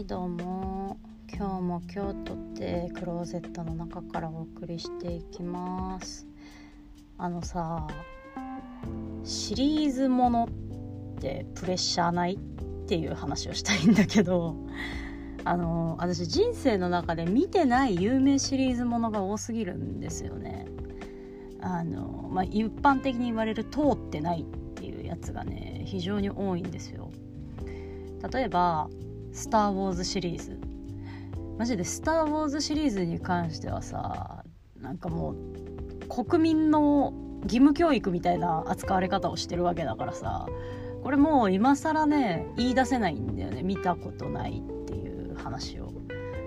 いどうも。今日も京都ってクローゼットの中からお送りしていきます。あのさシリーズものってプレッシャーないっていう話をしたいんだけどあの私人生の中で見てない有名シリーズものが多すぎるんですよね。あの、まあ、一般的に言われる通ってないっていうやつがね非常に多いんですよ。例えば「スター・ウォーズ」シリーズ。マジで「スター・ウォーズ」シリーズに関してはさなんかもう国民の義務教育みたいな扱われ方をしてるわけだからさこれもう今更ね言い出せないんだよね。見たことないっていう話を。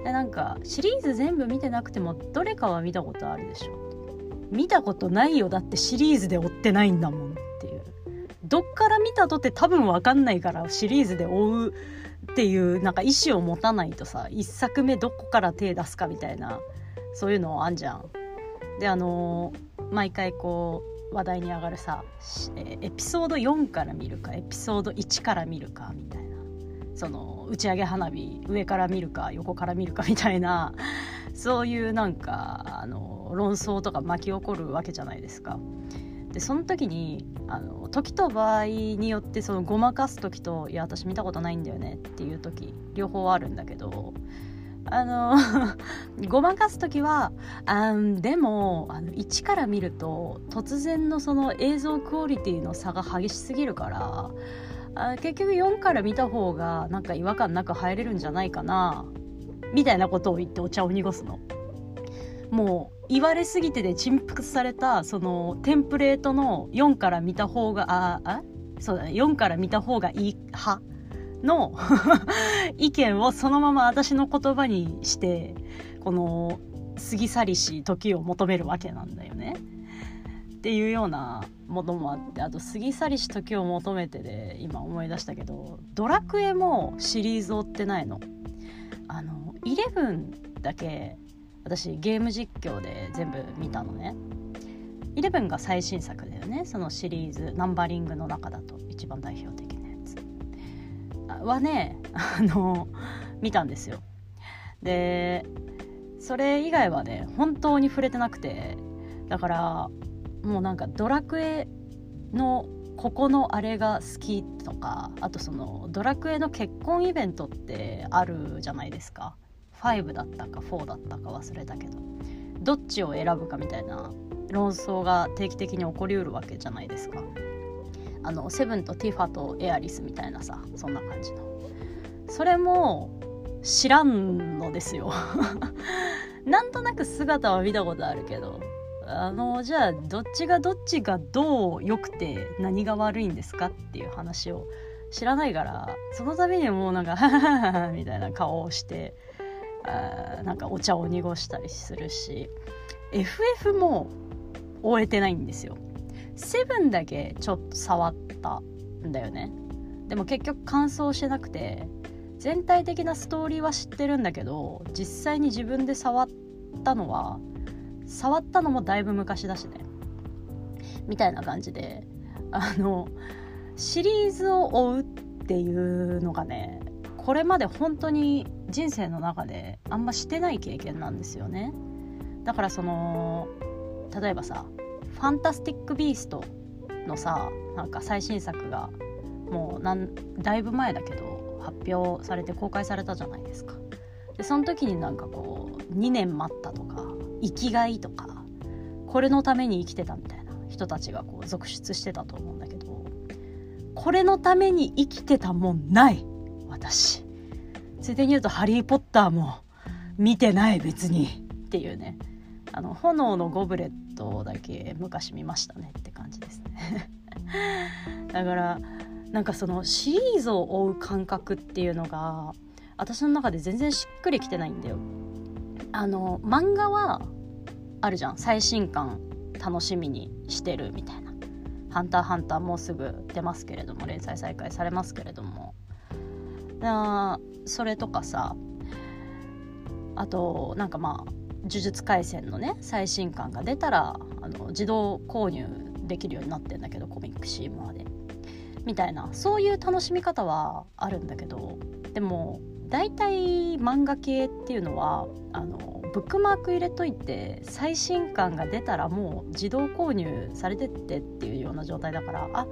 でなんかシリーズ全部見てなくてもどれかは見たことあるでしょ。見たことないよ。だってシリーズで追ってないんだもんっていう。どっから見たとって多分分かんないからシリーズで追うっていうなんか意思を持たないとさ1作目どこから手出すかみたいなそういうのあんじゃん。であの、毎回こう話題に上がるさエピソード4から見るかエピソード1から見るかみたいなその打ち上げ花火上から見るか横から見るかみたいなそういうなんかあの論争とか巻き起こるわけじゃないですか。でその時にあの時と場合によってそのごまかす時と「いや私見たことないんだよね」っていう時両方あるんだけどあの ごまかす時はあでもあの1から見ると突然のその映像クオリティの差が激しすぎるからあ結局4から見た方がなんか違和感なく入れるんじゃないかなみたいなことを言ってお茶を濁すの。もう言われすぎてで陳腐されたそのテンプレートの4から見た方がああそうだね4から見た方がいい派の 意見をそのまま私の言葉にしてこの過ぎ去りし時を求めるわけなんだよね。っていうようなものもあってあと過ぎ去りし時を求めてで今思い出したけどドラクエもシリーズ追ってないの。あの11だけ私ゲーム実況で全部見たのね。11が最新作だよね。そのシリーズナンバリングの中だと一番代表的なやつ。はねあの見たんですよ。でそれ以外はね本当に触れてなくて。だからもうなんかドラクエのここのあれが好きとかあとそのドラクエの結婚イベントってあるじゃないですか。5だったか4だったか忘れたけどどっちを選ぶかみたいな論争が定期的に起こりうるわけじゃないですか。あのセブンとティファとエアリスみたいなさそんな感じの。それも知らんのですよ。なんとなく姿は見たことあるけどあのじゃあどっちがどっちがどう良くて何が悪いんですかっていう話を知らないからその度にもうなんか「」みたいな顔をしてなんかお茶を濁したりするし FF も終えてないんですよ。7だけちょっと触ったんだよね。でも結局完走してなくて全体的なストーリーは知ってるんだけど実際に自分で触ったのは触ったのもだいぶ昔だしね。みたいな感じであのシリーズを追うっていうのがねこれまで本当に人生の中であんましてない経験なんですよね。だからその例えばさ「ファンタスティック・ビースト」のさなんか最新作がもうなんだいぶ前だけど発表されて公開されたじゃないですか。でその時になんかこう2年待ったとか生きがいとかこれのために生きてたみたいな人たちがこう続出してたと思うんだけどこれのために生きてたもんない私。ついでに言うと「ハリー・ポッター」も見てない別にっていうね。あの炎のゴブレットだけ昔見ましたねって感じですね。だからなんかそのシリーズを追う感覚っていうのが私の中で全然しっくりきてないんだよ。あの漫画はあるじゃん。最新刊楽しみにしてるみたいな「ハンターハンター」もうすぐ出ますけれども連載再開されますけれども。あそれとかさあとなんかまあ「呪術廻戦」のね最新刊が出たらあの自動購入できるようになってんだけどコミックシーモアで。みたいなそういう楽しみ方はあるんだけどでも大体漫画系っていうのはあのブックマーク入れといて最新刊が出たらもう自動購入されてってっていうような状態だからあ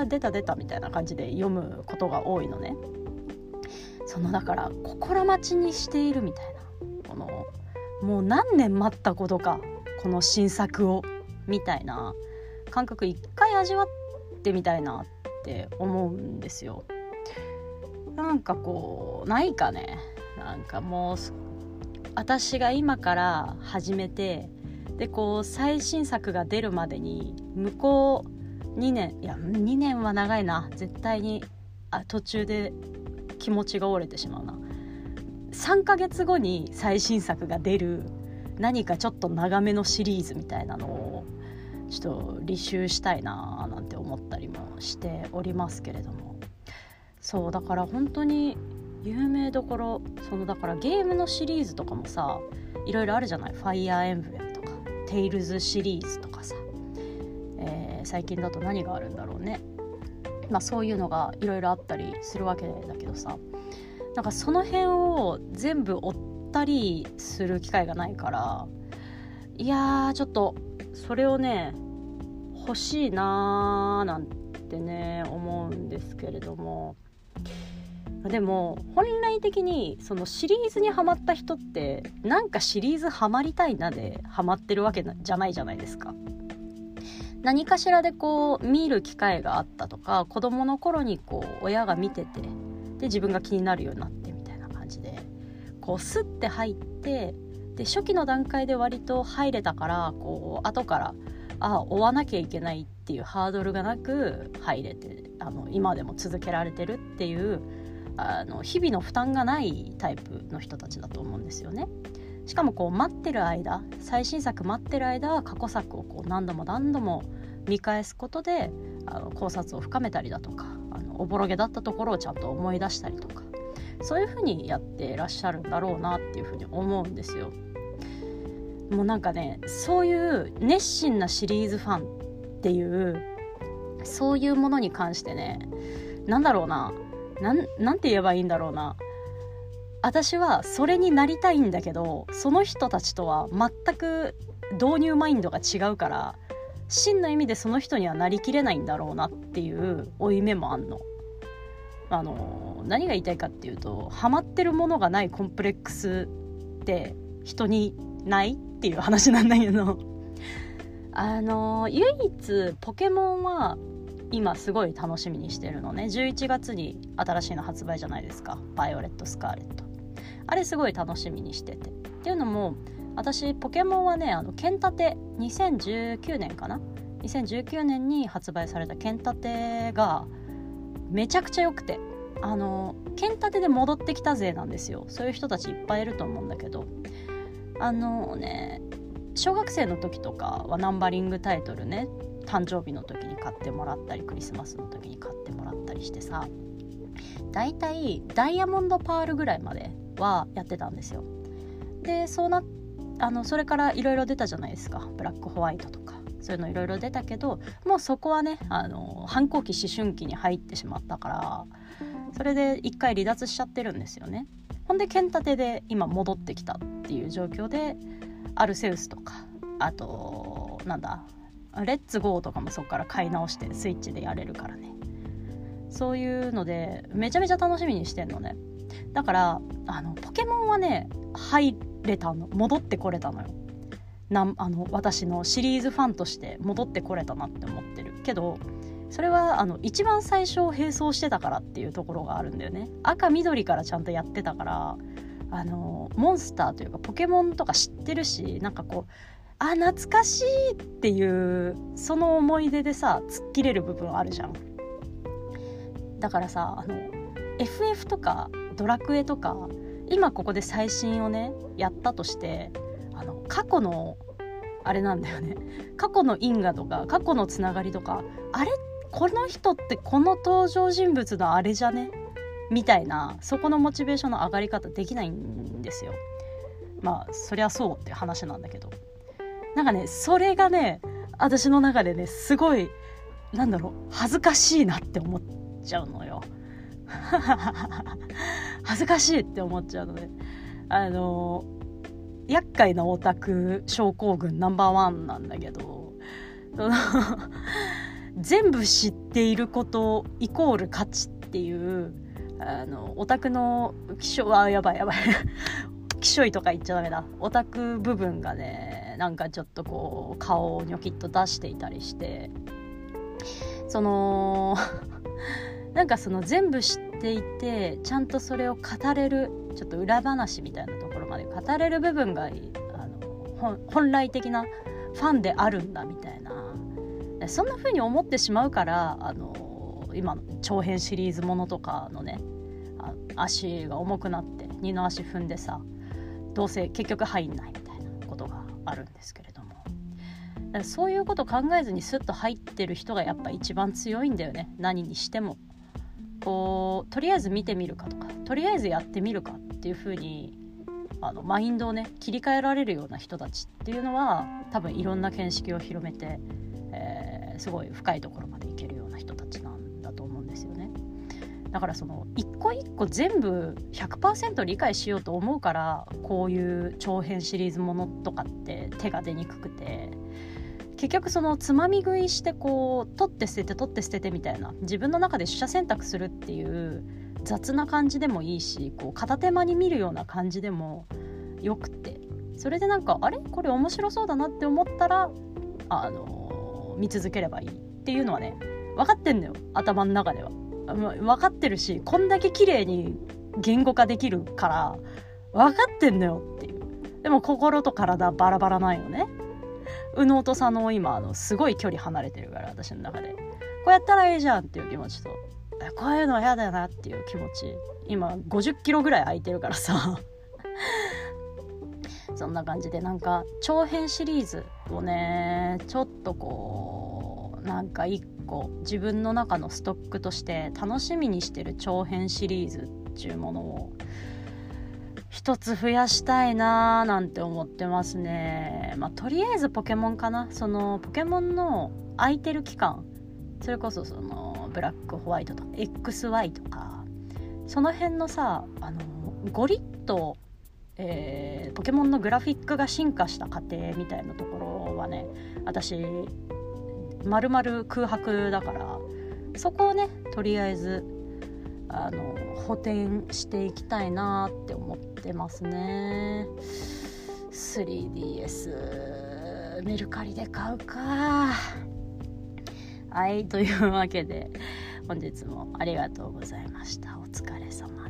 あ出た出たみたいな感じで読むことが多いのねそのだから心待ちにしているみたいなこのもう何年待ったことかこの新作をみたいな感覚一回味わってみたいなって思うんですよ。なんかこうないかね。なんかもう私が今から始めてでこう最新作が出るまでに向こう2年いや2年は長いな。絶対にあ途中で気持ちが折れてしまうな。3ヶ月後に最新作が出る何かちょっと長めのシリーズみたいなのをちょっと履修したいななんて思ったりもしておりますけれども。そうだから本当に有名どころそのだからゲームのシリーズとかもさいろいろあるじゃない「ファイアーエンブレム」とか「テイルズ」シリーズとかさ、えー、最近だと何があるんだろうね。まあそういうのがいろいろあったりするわけだけどさなんかその辺を全部追ったりする機会がないからいやーちょっとそれをね欲しいなーなんてね思うんですけれどもでも本来的にそのシリーズにはまった人ってなんかシリーズハマりたいなでハマってるわけじゃないじゃないですか。何かしらでこう見る機会があったとか子供の頃にこう親が見ててで自分が気になるようになってみたいな感じでこうスッて入ってで初期の段階で割と入れたからこう後からあ追わなきゃいけないっていうハードルがなく入れてあの今でも続けられてるっていうあの日々の負担がないタイプの人たちだと思うんですよね。しかもこう待ってる間最新作待ってる間は過去作をこう何度も何度も見返すことであの考察を深めたりだとかあのおぼろげだったところをちゃんと思い出したりとかそういうふうにやってらっしゃるんだろうなっていうふうに思うんですよ。もうなんかねそういう熱心なシリーズファンっていうそういうものに関してね何だろうななんて言えばいいんだろうな私はそれになりたいんだけどその人たちとは全く導入マインドが違うから真の意味でその人にはなりきれないんだろうなっていう負い目もあんの。あの何が言いたいかっていうとハマってるものがないコンプレックスって人にないっていう話なんだけど。あの唯一ポケモンは今すごい楽しみにしてるのね。11月に新しいの発売じゃないですか「バイオレット・スカーレット」あれすごい楽しみにしてて。っていうのも私ポケモンはねあの剣立て2019年かな？2019年に発売された剣立てがめちゃくちゃ良くて。あの剣立てで戻ってきたぜなんですよ。そういう人たちいっぱいいると思うんだけど。あのね小学生の時とかはナンバリングタイトルね誕生日の時に買ってもらったりクリスマスの時に買ってもらったりしてさだいたいダイヤモンドパールぐらいまではやってたんですよ。でそうなあのそれからいろいろ出たじゃないですか。ブラックホワイトとか。そういうのいろいろ出たけどもうそこはねあの反抗期思春期に入ってしまったからそれで一回離脱しちゃってるんですよね。ほんで剣立てで今戻ってきたっていう状況でアルセウスとかあとなんだレッツゴーとかもそこから買い直してスイッチでやれるからね。そういうのでめちゃめちゃ楽しみにしてんのね。だからあのポケモンはね入れたの。戻ってこれたのよ。なあの私のシリーズファンとして戻ってこれたなって思ってる。けどそれはあの一番最初並走してたからっていうところがあるんだよね。赤緑からちゃんとやってたからあのモンスターというかポケモンとか知ってるしなんかこうあ懐かしいっていうその思い出でさ突っ切れる部分あるじゃん。だからさあの FF とかドラクエとか今ここで最新をねやったとしてあの過去のあれなんだよね。過去の因果とか過去のつながりとかあれこの人ってこの登場人物のあれじゃね？みたいなそこのモチベーションの上がり方できないんですよ。まあそりゃそうって話なんだけど。なんかねそれがね私の中でねすごいなんだろう恥ずかしいなって思っちゃうのよ。恥ずかしいって思っちゃうので。あの厄介なオタク症候群ナンバーワンなんだけど。その 全部知っていることイコール価値っていうあのオタクの気象はやばいやばい。きしょい とか言っちゃダメだ。オタク部分がねなんかちょっとこう顔をニョキッと出していたりして。その なんかその全部知っていてちゃんとそれを語れるちょっと裏話みたいなところまで語れる部分があの本来的なファンであるんだみたいな。そんな風に思ってしまうからあの今の長編シリーズものとかのね足が重くなって二の足踏んでさどうせ結局入んないみたいなことがあるんですけれども。そういうこと考えずにスッと入ってる人がやっぱ一番強いんだよね。何にしても。こうとりあえず見てみるかとかとりあえずやってみるかっていう風にあのマインドをね切り替えられるような人たちっていうのは多分いろんな見識を広めて、えー、すごい深いところまでいけるような人たちなんだと思うんですよね。だからその一個一個全部100%理解しようと思うからこういう長編シリーズものとかって手が出にくくて結局そのつまみ食いしてこう取って捨てて取って捨ててみたいな。自分の中で取捨選択するっていう雑な感じでもいいしこう片手間に見るような感じでもよくて。それでなんかあれ？これ面白そうだなって思ったらあの見続ければいいっていうのはね分かってんのよ。頭の中では。分かってるしこんだけ綺麗に言語化できるから分かってんのよっていう。でも心と体バラバラないよね。右脳と左脳今あのすごい距離離れてるから私の中で。こうやったらいいじゃんっていう気持ちと。こういうのは嫌だなっていう気持ち。今50キロぐらい空いてるからさ。そんな感じでなんか長編シリーズをねちょっとこうなんか一個自分の中のストックとして楽しみにしてる長編シリーズっていうものを一つ増やしたいなーなんて思ってますね。まあ、とりあえずポケモンかな。そのポケモンの空いてる期間、それこそそのブラックホワイトとか XY とか、その辺のさ、あのゴリッと、えー、ポケモンのグラフィックが進化した過程みたいなところはね、私、まるまる空白だから、そこをね、とりあえずあの補填していきたいなって思ってますね。3DS メルカリで買うか。はいというわけで本日もありがとうございました。お疲れ様。